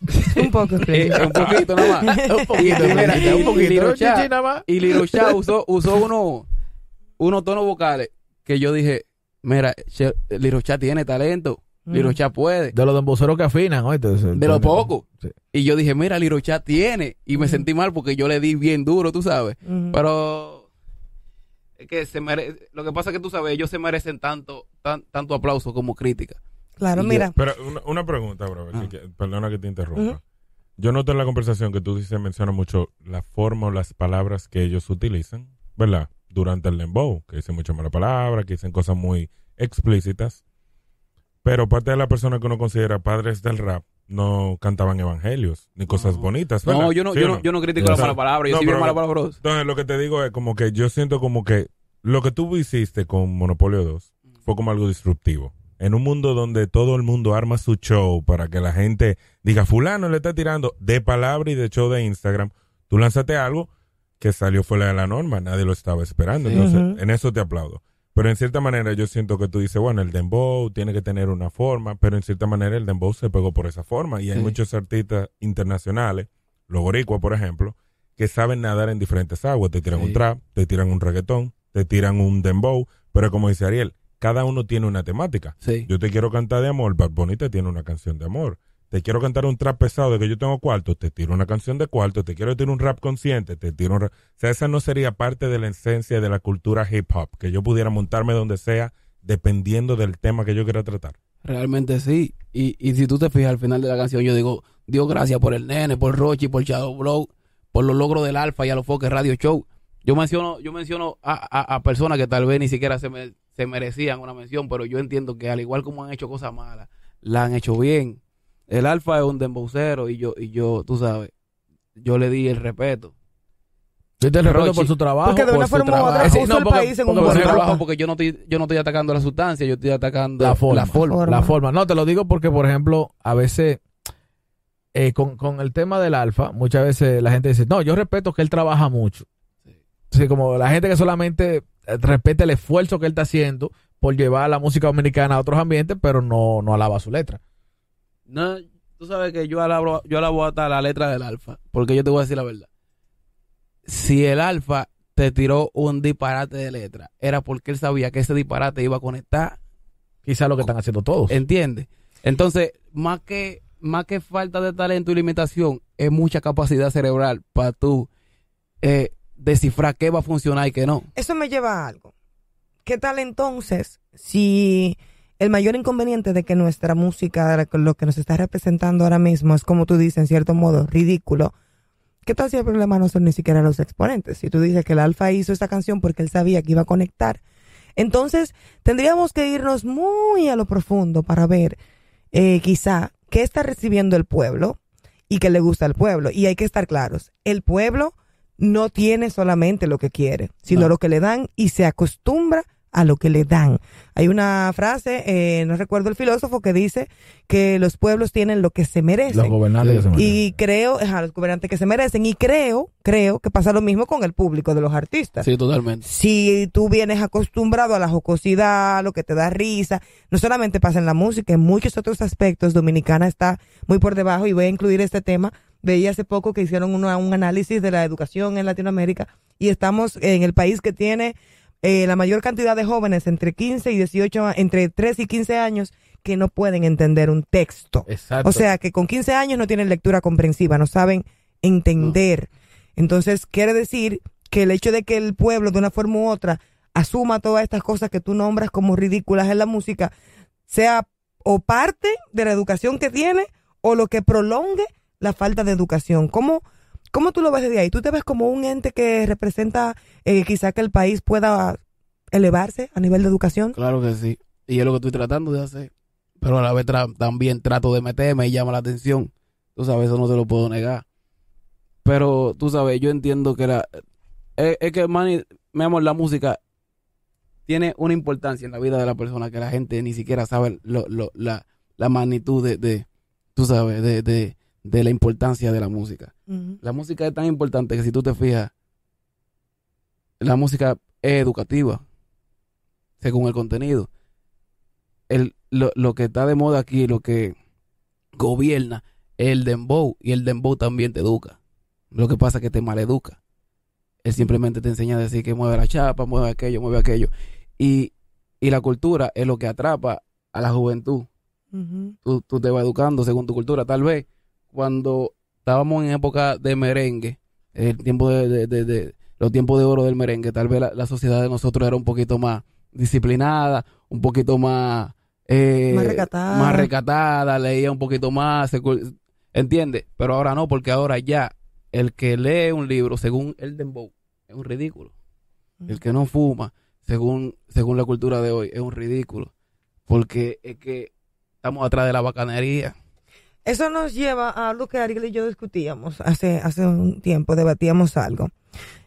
Un poco eh, un poquito nada más. un poquito, Y mira, y- un poquito, y Liro un Cha- chichi nada más. y Liro Cha usó, usó uno, unos tonos vocales que yo dije, mira, Che- Liro Cha tiene talento, Liro Cha puede. De los demboceros que afinan. De lo poco. Sí. Y yo dije, mira, Liro Cha tiene. Y me sentí mal porque yo le di bien duro, tú sabes. Ujú. Pero es que se mere- lo que pasa es que tú sabes, ellos se merecen tanto, tan- tanto aplauso como crítica. Claro, Y yo- mira. Pero una, una pregunta, bro, Ah. que- perdona que te interrumpa. Yo noto en la conversación que tú dices, menciona mucho la forma o las palabras que ellos utilizan, ¿verdad? Durante el dembow, que dicen mucho mala palabra, que dicen cosas muy explícitas. Pero parte de la persona que uno considera padres del rap no cantaban evangelios ni cosas No. bonitas, ¿verdad? No, yo no, ¿Sí yo no, yo no critico O la sea, mala palabra, yo no, sí pero- mala palabra. Entonces, lo que te digo es como que yo siento como que lo que tú hiciste con Monopolio 2 fue como algo disruptivo. En un mundo donde todo el mundo arma su show para que la gente diga, fulano le está tirando de palabra y de show de Instagram, tú lanzaste algo que salió fuera de la norma, nadie lo estaba esperando. Sí. Entonces, en eso te aplaudo. Pero en cierta manera yo siento que tú dices, bueno, el dembow tiene que tener una forma, pero en cierta manera el dembow se pegó por esa forma. Y hay Sí. muchos artistas internacionales, los boricuas, por ejemplo, que saben nadar en diferentes aguas. Te tiran Sí. un trap, te tiran un reggaetón, te tiran un dembow, pero como dice Ariel, cada uno tiene una temática. Sí. Yo te quiero cantar de amor, Bad Bunny te tiene una canción de amor. Te quiero cantar un trap pesado de que yo tengo cuarto, te tiro una canción de cuarto. Te quiero tirar un rap consciente, te tiro un rap. O sea, esa no sería parte de la esencia de la cultura hip hop, que yo pudiera montarme donde sea, dependiendo del tema que yo quiera tratar. Realmente sí. Y, y si tú te fijas al final de la canción, yo digo, Dios gracias por el nene, por Rochi, por Shadow Blow, por los logros del Alfa y a los Foques Radio Show. Yo menciono, yo menciono a, a- a personas que tal vez ni siquiera se, me- se merecían una mención, pero yo entiendo que al igual como han hecho cosas malas, la han hecho bien. El Alfa es un dembocero y yo, y yo, tú sabes, yo le di el respeto. Yo te respeto por su trabajo. Porque de una forma u otra Es no, el porque- país en porque un por buen su trabajo. porque yo no estoy, yo no estoy atacando la sustancia, yo estoy atacando La forma. La forma. Forma. La forma. No, te lo digo porque, por ejemplo, a veces eh, con, con el tema del alfa, muchas veces la gente dice, no, yo respeto que él trabaja mucho. Sí. Como la gente que solamente respeta el esfuerzo que él está haciendo por llevar la música dominicana a otros ambientes, pero no, no alaba su letra. No, tú sabes que yo alabo, yo alabo hasta la letra del alfa, porque yo te voy a decir la verdad. Si el alfa te tiró un disparate de letra, era porque él sabía que ese disparate iba a conectar, Quizás lo que están haciendo todos. ¿entiendes? Entonces, más que, más que falta de talento y limitación, es mucha capacidad cerebral para tú eh, descifrar qué va a funcionar y qué no. Eso me lleva a algo. ¿Qué tal entonces si el mayor inconveniente de que nuestra música, lo que nos está representando ahora mismo, es como tú dices, en cierto modo, ridículo? ¿Qué tal si el problema no son ni siquiera los exponentes? Si tú dices que el Alfa hizo esta canción porque él sabía que iba a conectar, entonces tendríamos que irnos muy a lo profundo para ver eh, quizá qué está recibiendo el pueblo y qué le gusta al pueblo. Y hay que estar claros, el pueblo no tiene solamente lo que quiere, sino No. lo que le dan y se acostumbra a lo que le dan. Hay una frase, eh, no recuerdo el filósofo, que dice que los pueblos tienen lo que se merecen. Los gobernantes que se merecen. Y creo, los gobernantes que se merecen. Y creo, creo que pasa lo mismo con el público de los artistas. Sí, totalmente. Si tú vienes acostumbrado a la jocosidad, lo que te da risa, no solamente pasa en la música, en muchos otros aspectos, Dominicana está muy por debajo y voy a incluir este tema. Veía hace poco que hicieron una- un análisis de la educación en Latinoamérica y estamos en el país que tiene eh, la mayor cantidad de jóvenes entre 15 y 18, a- entre 3 y 15 años que no pueden entender un texto. Exacto. O sea, que con 15 años no tienen lectura comprensiva, no saben entender. Entonces, quiere decir que el hecho de que el pueblo, de una forma u otra, asuma todas estas cosas que tú nombras como ridículas en la música, sea o parte de la educación que tiene o lo que prolongue la falta de educación. ¿Cómo, cómo tú lo ves desde ahí? ¿Tú te ves como un ente que representa eh, quizá que el país pueda elevarse a nivel de educación? Claro que sí. Y es lo que estoy tratando de hacer. Pero a la vez también trato de meterme y llama la atención. Tú sabes, eso no te lo puedo negar. Pero tú sabes, yo entiendo que la... Es, es que, man, mi amor, la música tiene una importancia en la vida de la persona que la gente ni siquiera sabe lo, lo- la, la magnitud de, de tú sabes, de, de, de la importancia de la música. La música es tan importante que si tú te fijas, la música es educativa, según el contenido. El, lo, lo que está de moda aquí, lo que gobierna, es el dembow, y el dembow también te educa. Lo que pasa es que te maleduca. Él simplemente te enseña a decir que mueve la chapa, mueve aquello, mueve aquello. Y, y la cultura es lo que atrapa a la juventud tú, tú te vas educando según tu cultura. Tal vez cuando estábamos en época de merengue, el tiempo de, de- de- de- los tiempos de oro del merengue, tal vez la, la sociedad de nosotros era un poquito más disciplinada, un poquito más eh, Más recatada. más recatada, leía un poquito más, ¿entiendes? Pero ahora no, porque ahora ya el que lee un libro según el dembow es un ridículo. El que no fuma según según la cultura de hoy es un ridículo, porque es que estamos atrás de la bacanería. Eso nos lleva a algo que Ariel y yo discutíamos hace, hace un tiempo, debatíamos algo.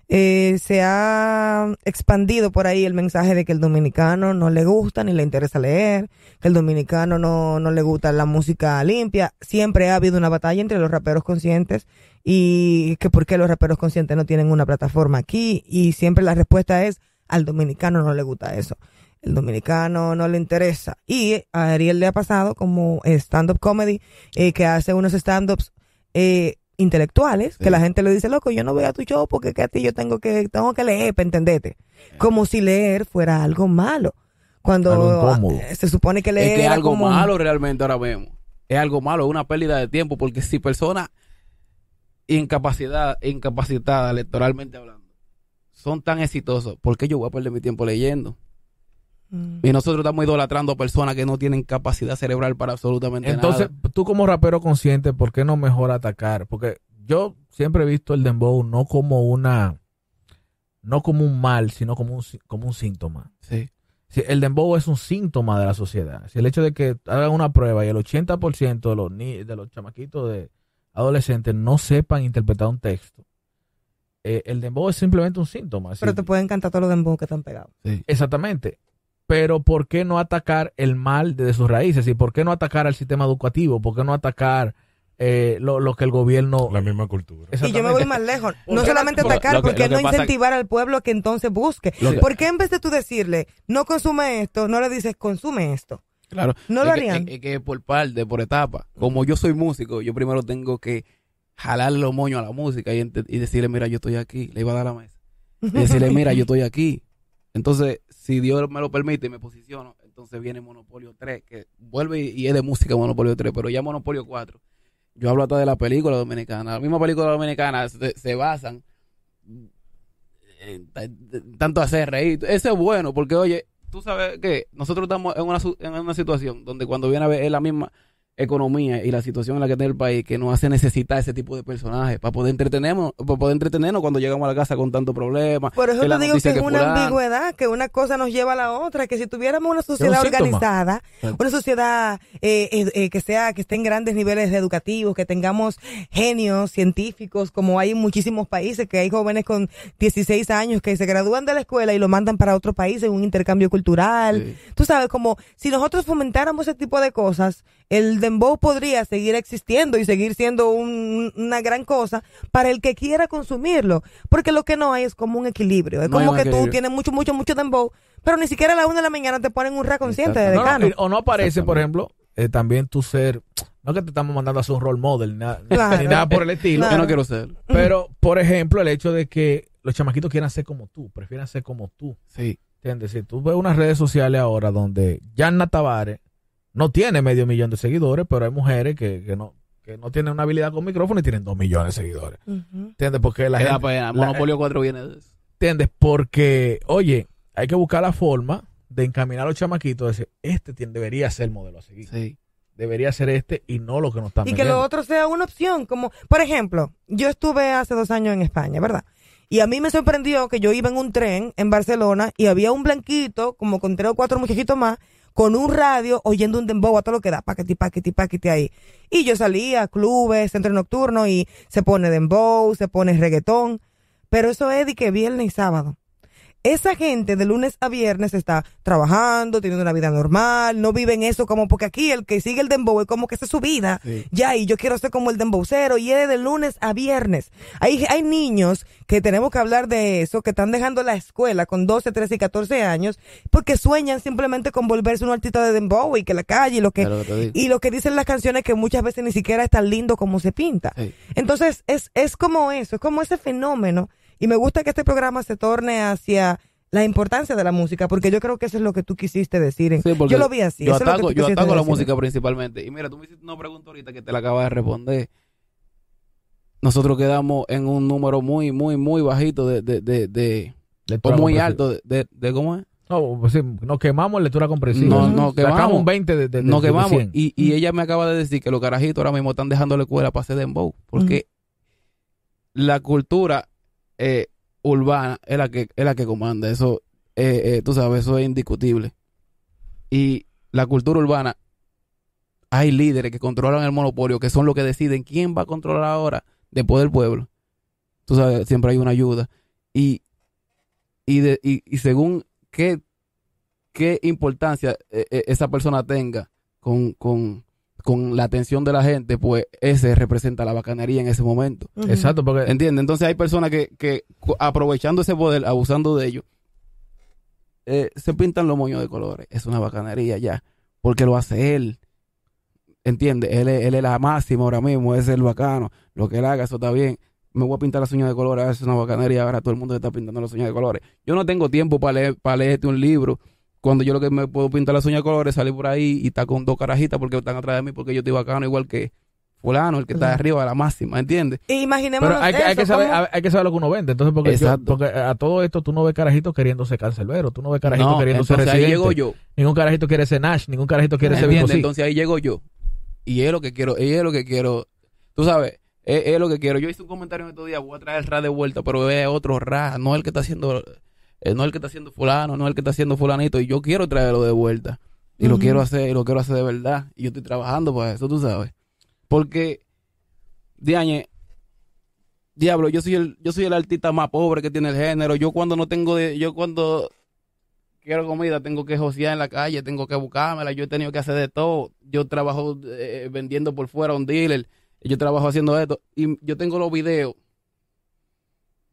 Eh, se ha expandido por ahí el mensaje de que el dominicano no le gusta ni le interesa leer, que el dominicano no, no le gusta la música limpia. Siempre ha habido una batalla entre los raperos conscientes y que por qué los raperos conscientes no tienen una plataforma aquí y siempre la respuesta es al dominicano no le gusta eso. El dominicano no le interesa. Y a Ariel le ha pasado como eh, stand-up comedy, eh, que hace unos stand-ups eh, intelectuales, Sí. que la gente le dice, loco, yo no voy a tu show porque que a ti yo tengo que, tengo que leer para entenderte. Como si leer fuera algo malo. Cuando Algo eh, se supone que leer es que es algo como- malo realmente ahora vemos. Es algo malo, es una pérdida de tiempo, porque si personas incapacidad, incapacitadas electoralmente hablando son tan exitosos, ¿por qué yo voy a perder mi tiempo leyendo? Mm. Y nosotros estamos idolatrando a personas que no tienen capacidad cerebral para absolutamente Entonces, nada. tú como rapero consciente, ¿por qué no mejor atacar? Porque yo siempre he visto el dembow no como una, no como un mal, sino como un, como un síntoma. Sí. Si el dembow es un síntoma de la sociedad. Si el hecho de que hagan una prueba y el 80% de los, ni- de los chamaquitos de adolescentes no sepan interpretar un texto, eh, el dembow es simplemente un síntoma. Pero Si- te pueden cantar todos los dembow que están pegados. Exactamente. Pero ¿por qué no atacar el mal desde sus raíces? ¿Y por qué no atacar al sistema educativo? ¿Por qué no atacar eh, lo, lo que el gobierno... La misma cultura. Y yo me voy más lejos. No solamente atacar, lo que- porque lo que no incentivar al pueblo a que entonces busque. Lo que- ¿Por qué en vez de tú decirle, no consume esto, no le dices, consume esto? Claro. No lo harían. Es, es que por parte, por etapa. Como yo soy músico, yo primero tengo que jalarle los moños a la música y, y decirle, mira, yo estoy aquí. Le iba a dar la mesa. Y decirle, mira, yo estoy aquí. Entonces, si Dios me lo permite me posiciono, entonces viene Monopolio 3, que vuelve y, es de música Monopolio 3, pero ya Monopolio 4. Yo hablo hasta de la película dominicana. La misma película dominicana se, se basan en, tanto hacer reír. Eso es bueno, porque oye, tú sabes que nosotros estamos en una, en una situación donde cuando viene a ver es la misma, economía y la situación en la que tiene el país que nos hace necesitar ese tipo de personajes para poder entretenernos, para poder entretenernos cuando llegamos a la casa con tanto problema. Por eso te digo que es que una fulano. ambigüedad, que una cosa nos lleva a la otra, que si tuviéramos una sociedad organizada, una sociedad eh, eh, eh, que sea, que esté en grandes niveles educativos, que tengamos genios científicos, como hay en muchísimos países, que hay jóvenes con 16 años que se gradúan de la escuela y lo mandan para otro país en un intercambio cultural. Sí. Tú sabes, como si nosotros fomentáramos ese tipo de cosas, el dembow podría seguir existiendo y seguir siendo un- una gran cosa para el que quiera consumirlo. Porque lo que no hay es como un equilibrio. Es No como un que tú equilibrio. tienes mucho, mucho, mucho dembow, pero ni siquiera a la una de la mañana te ponen un consciente de Exacto. No, no, decano. o no aparece, por ejemplo, eh, también tu ser, no que te estamos mandando a hacer un role model, ni nada, Claro. ni nada por el estilo, Claro. Yo no quiero ser. pero, por ejemplo, el hecho de que los chamaquitos quieran ser como tú, prefieran ser como tú. Sí. ¿Entiendes? Si tú ves unas redes sociales ahora donde Yanna Tavares no tiene medio millón de seguidores, pero hay mujeres que, que no que no tienen una habilidad con micrófono y tienen dos millones de seguidores. ¿Entiendes? Porque la gente, pena. la- Monopolio 4 viene de eso. ¿Entiendes? Porque, oye, hay que buscar la forma de encaminar a los chamaquitos, decir, este tiene- debería ser el modelo a seguir. Sí. Debería ser este y no lo que nos están Y que lo otro sea una opción, como, por ejemplo, yo estuve hace dos años en España, ¿verdad? Y a mí me sorprendió que yo iba en un tren en Barcelona y había un blanquito, como con tres o cuatro muchachitos más, con un radio oyendo un dembow a todo lo que da, paquete, paquete, paquete ahí. Y yo salía a clubes, centro nocturno y se pone dembow, se pone reggaetón. Pero eso es de que viernes y sábado. Esa gente de lunes a viernes está trabajando, teniendo una vida normal, no vive en eso como porque aquí el que sigue el dembow es como que esa es su vida. Sí. Ya, y yo quiero ser como el dembowcero y es de lunes a viernes. Hay, hay niños que tenemos que hablar de eso, que están dejando la escuela con 12, 13 y 14 años porque sueñan simplemente con volverse un artista de dembow y que la calle y lo que, y lo que dicen las canciones que muchas veces ni siquiera es tan lindo como se pinta. Sí. Entonces, es, es como eso, es como ese fenómeno. Y me gusta que este programa se torne hacia la importancia de la música, porque yo creo que eso es lo que tú quisiste decir. en- Sí, porque yo lo vi así. Yo eso es lo que ataco, yo ataco la decir. música principalmente. Y mira, tú me hiciste una pregunta ahorita que te la acabas de responder. Nosotros quedamos en un número muy, muy, muy bajito de, de, de, de- o muy alto de, de, de- ¿cómo es? No, pues sí, nos quemamos en lectura comprensiva. No, no, Sacamos quemamos. un 20 de, de, de- Nos de quemamos. 100. Y, y ella me acaba de decir que los carajitos ahora mismo están dejando la escuela para hacer dembow. Porque la cultura eh, urbana es la que es la que comanda. Eso, eh, eh, tú sabes, eso es indiscutible. Y la cultura urbana, hay líderes que controlan el monopolio, que son los que deciden quién va a controlar ahora después del pueblo. Tú sabes, siempre hay una ayuda. Y, y, de, y, según qué, qué importancia esa persona tenga con, con, con la atención de la gente, pues ese representa la bacanería en ese momento. Ujú. Exacto, porque ¿Entiendes? Entonces hay personas que, que aprovechando ese poder, abusando de ello, eh, se pintan los moños de colores. Es una bacanería ya. Porque lo hace él. ¿Entiendes? Él, es- él es la máxima ahora mismo, es el bacano. Lo que él haga, eso está bien. Me voy a pintar las uñas de colores, es una bacanería. Ahora todo el mundo se está pintando las uñas de colores. Yo no tengo tiempo para leer, para leerte un libro. Cuando yo lo que me puedo pintar las uñas de colores, salir por ahí y estar con dos carajitas porque están atrás de mí, porque yo estoy bacano igual que fulano, el que está Claro. arriba, la máxima, ¿entiendes? Y imaginémonos Pero hay, que- hay que eso, saber, hay, hay que saber lo que uno vende. Entonces, porque, yo- porque a todo esto tú no ves carajitos queriéndose cancelbero, tú no ves carajitos No, queriendo ser entonces ahí residente. llego yo. Ningún carajito quiere ser Nash, ningún carajito quiere ser. Vico, sí. Entonces ahí llego yo. Y es lo que quiero, y es lo que quiero. Tú sabes, es, es lo que quiero. Yo hice un comentario en estos días, voy a traer el RA de vuelta, pero es otro RA, no el que está haciendo, eh, no el que está haciendo fulano, no el que está haciendo fulanito. Y yo quiero traerlo de vuelta. Y lo quiero hacer, y lo quiero hacer de verdad. Y yo estoy trabajando para eso, tú sabes. Porque, Diañe, diablo, yo soy el, yo soy el artista más pobre que tiene el género. Yo cuando no tengo de, yo cuando quiero comida, tengo que josear en la calle, tengo que buscármela, yo he tenido que hacer de todo. Yo trabajo eh, vendiendo por fuera a un dealer, yo trabajo haciendo esto, y yo tengo los videos.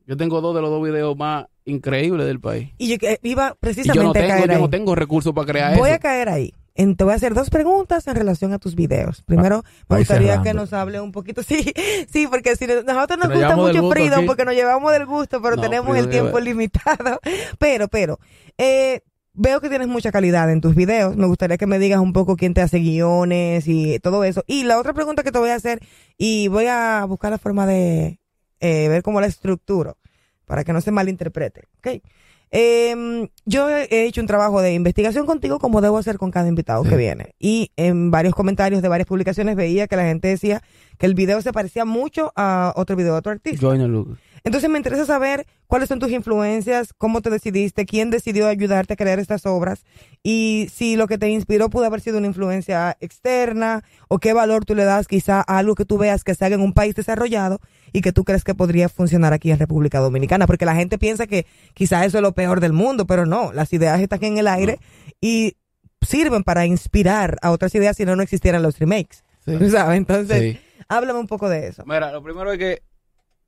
Yo tengo dos de los dos videos más increíbles del país. Y yo iba Y yo precisamente a caer yo ahí. no tengo recursos para crear Voy eso. a caer ahí. En- te voy a hacer dos preguntas en relación a tus videos. Primero, me va gustaría cerrando. que nos hable un poquito. Sí, sí, porque si nos- nosotros nos nos gusta mucho Freedom, porque nos llevamos del gusto, pero No, tenemos el tiempo limitado. Pero, pero, eh, veo que tienes mucha calidad en tus videos. Me gustaría que me digas un poco quién te hace guiones y todo eso. Y la otra pregunta que te voy a hacer, y voy a buscar la forma de eh, ver cómo la estructuro, para que no se malinterprete. ¿ok? Eh, yo he hecho un trabajo de investigación contigo como debo hacer con cada invitado Sí. que viene. Y en varios comentarios de varias publicaciones veía que la gente decía que el video se parecía mucho a otro video de otro artista. Join the look. Entonces me interesa saber cuáles son tus influencias, cómo te decidiste, quién decidió ayudarte a crear estas obras y si lo que te inspiró pudo haber sido una influencia externa o qué valor tú le das quizá a algo que tú veas que se haga en un país desarrollado y que tú crees que podría funcionar aquí en República Dominicana, porque la gente piensa que quizá eso es lo peor del mundo, pero no, las ideas están en el aire y sirven para inspirar a otras ideas si no, no existieran los remakes. Sí. ¿Tú sabes? Entonces, Sí. háblame un poco de eso. Mira, lo primero es que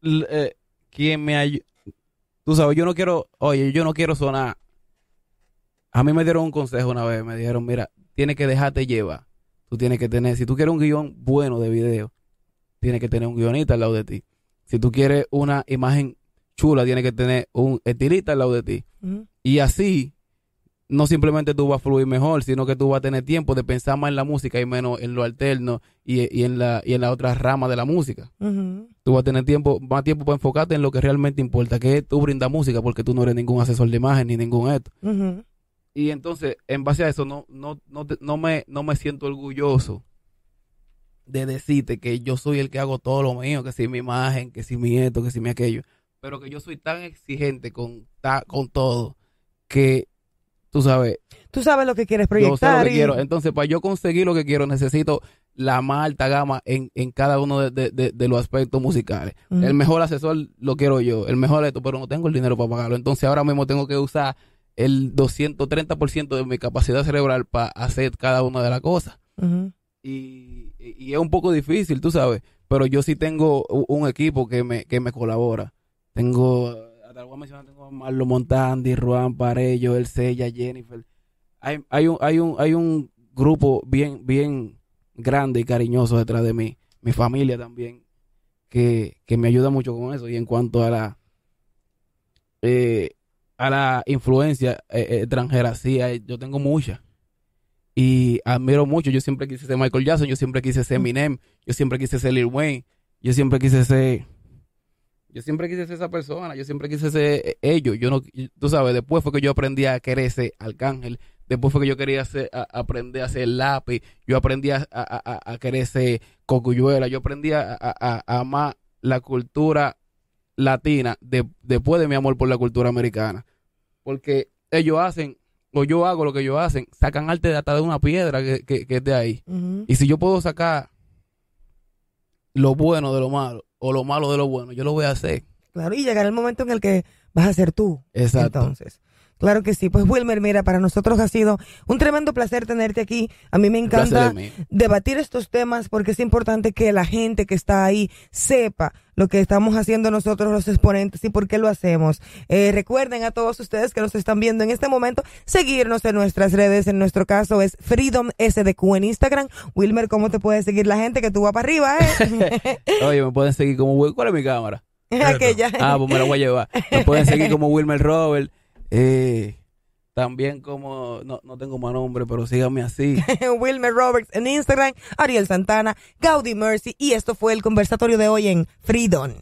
eh, quien me ayuda, tú sabes, yo no quiero, oye, yo no quiero sonar. A mí me dieron un consejo una vez, me dijeron, mira, tienes que dejarte llevar. Tú tienes que tener, si tú quieres un guion bueno de video, tienes que tener un guionista al lado de ti. Si tú quieres una imagen chula, tienes que tener un estilista al lado de ti. Y así, no simplemente tú vas a fluir mejor, sino que tú vas a tener tiempo de pensar más en la música y menos en lo alterno y, y en la y en la otra rama de la música. Ujú. Tú vas a tener tiempo, más tiempo para enfocarte en lo que realmente importa, que es tú brindas música, porque tú no eres ningún asesor de imagen ni ningún esto. Y entonces, en base a eso, no, no, no, te- no, me, no me siento orgulloso de decirte que yo soy el que hago todo lo mío, que si mi imagen, que si mi esto, que si mi aquello. Pero que yo soy tan exigente con, ta- con todo que, tú sabes, Tú sabes lo que quieres yo sé lo proyectar. que y- quiero. Entonces, para yo conseguir lo que quiero, necesito la más alta gama en, en cada uno de, de- de- de los aspectos musicales. El mejor asesor lo quiero yo, el mejor esto, pero no tengo el dinero para pagarlo. Entonces, ahora mismo tengo que usar el 230% de mi capacidad cerebral para hacer cada una de las cosas. Y, y es un poco difícil, tú sabes, pero yo sí tengo un equipo que me, que me colabora. Tengo, hasta voy a mencionar, tengo a Marlon Montandi, Juan Parello, El Sella, Jennifer. Hay, hay, un, hay, un, hay un grupo bien, bien grande y cariñoso detrás de mí. Mi familia también, que, que me ayuda mucho con eso. Y en cuanto a la, eh, a la influencia eh, eh, extranjera, sí, hay- yo tengo mucha. Y admiro mucho. Yo siempre quise ser Michael Jackson, yo siempre quise ser Eminem, yo siempre quise ser Lil Wayne, yo siempre quise ser. Yo siempre quise ser esa persona, yo siempre quise ser eh, ellos. Yo no, tú sabes, después fue que yo aprendí a querer ser Arcángel, después fue que yo quería a- aprender a ser lápiz, yo aprendí a, a- a- a querer ser cocuyuela, yo aprendí a, a- a- a amar la cultura latina de- después de mi amor por la cultura americana. Porque ellos hacen, o yo hago lo que ellos hacen, sacan arte de hasta de una piedra que, que, que es de ahí. Y si yo puedo sacar lo bueno de lo malo, o lo malo de lo bueno, yo lo voy a hacer. Claro, y llegará el momento en el que vas a ser tú. Exacto. Entonces, claro que sí. Pues Wilmer, mira, para nosotros ha sido un tremendo placer tenerte aquí. A mí me encanta debatir estos temas porque es importante que la gente que está ahí sepa lo que estamos haciendo nosotros los exponentes y por qué lo hacemos. Eh, recuerden a todos ustedes que nos están viendo en este momento seguirnos en nuestras redes. En nuestro caso es Freedom SDQ en Instagram. Wilmer, ¿cómo te puede seguir la gente? Que tú vas para arriba, ¿eh? Oye, me pueden seguir como Wil- ¿Cuál es mi cámara? Aquella. Ah, pues me la voy a llevar. Me pueden seguir como Wilmer Robert. Eh, también como, no, no tengo más nombre, pero síganme así. Wilmer Roberts en Instagram, Ariel Santana, Gaudi Mercy y esto fue el conversatorio de hoy en Freedom.